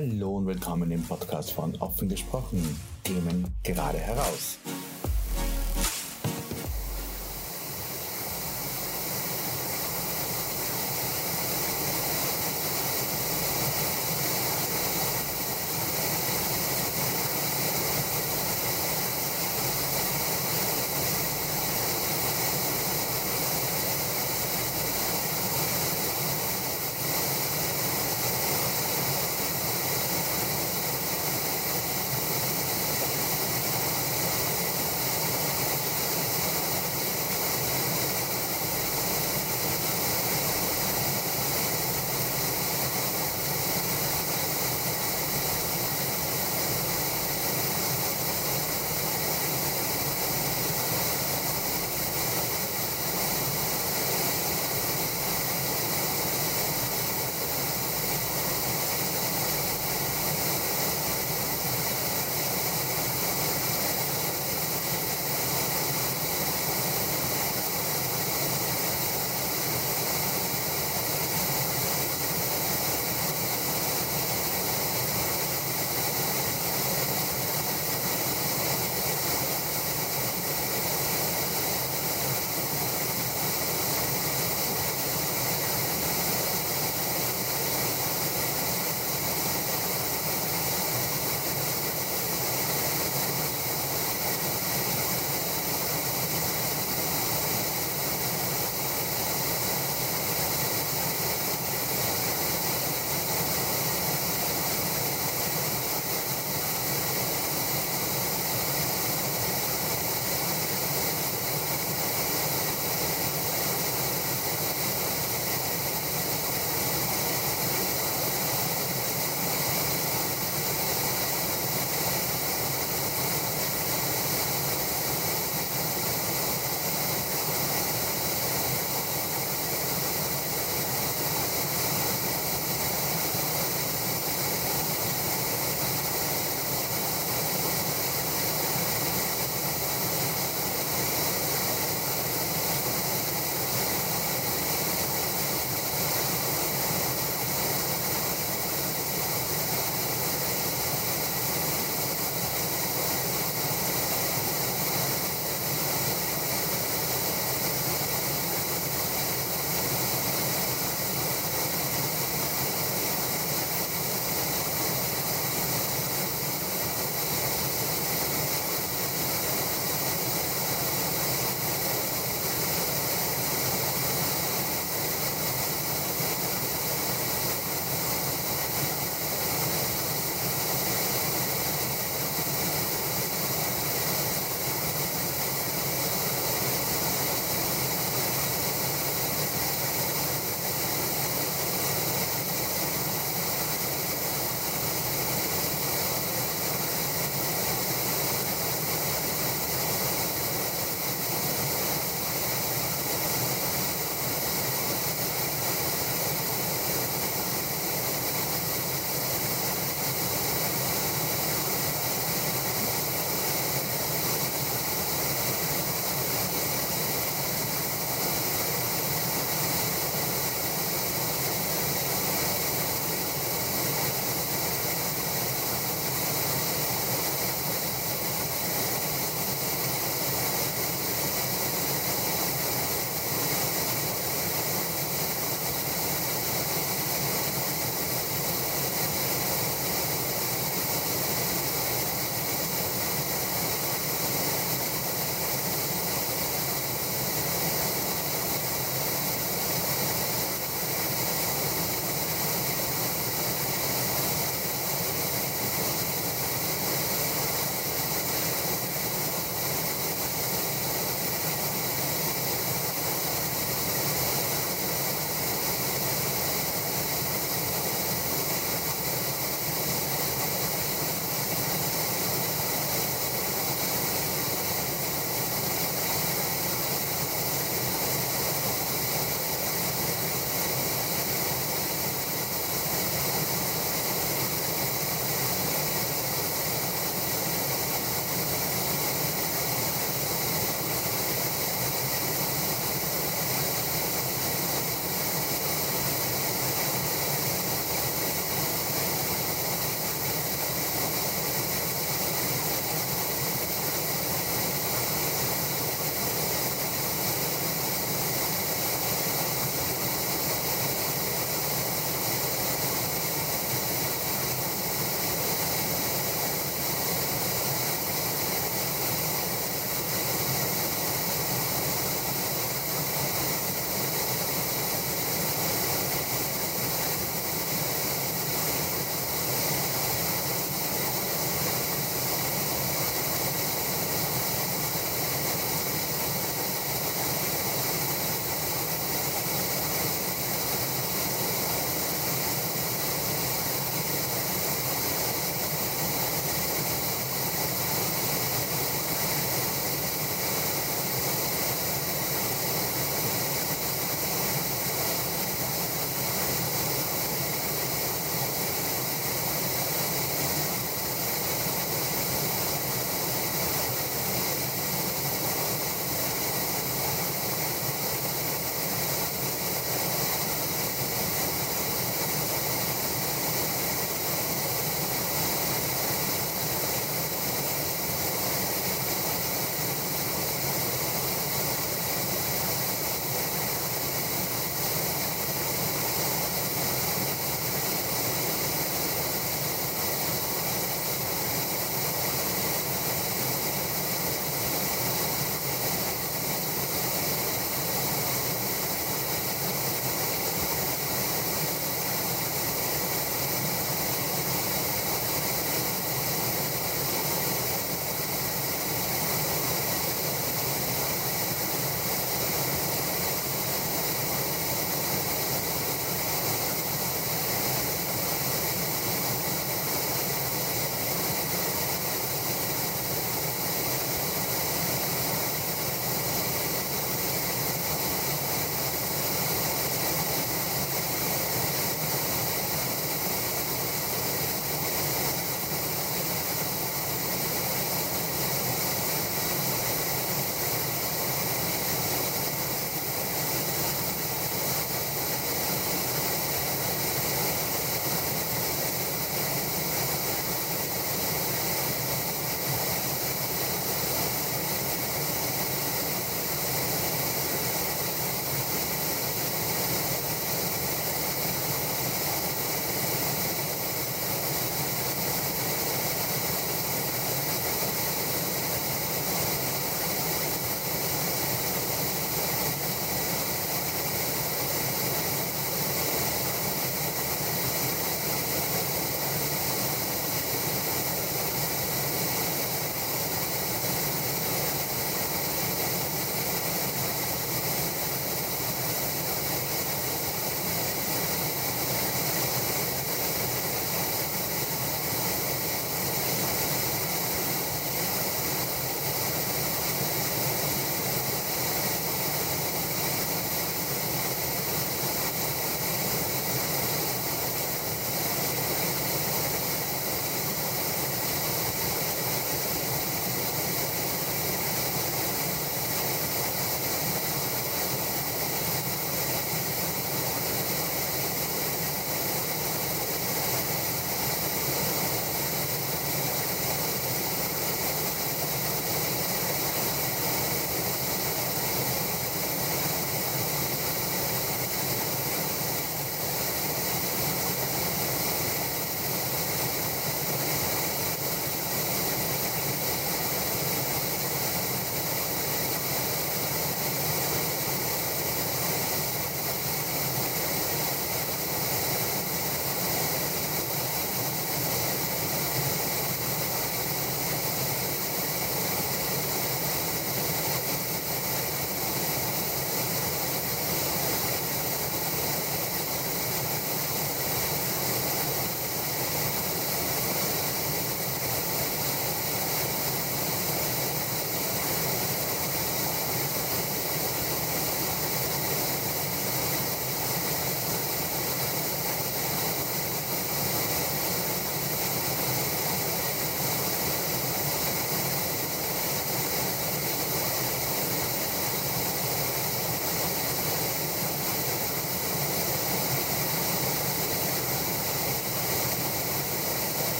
Hallo und willkommen im Podcast von Offen gesprochen. Themen gerade heraus.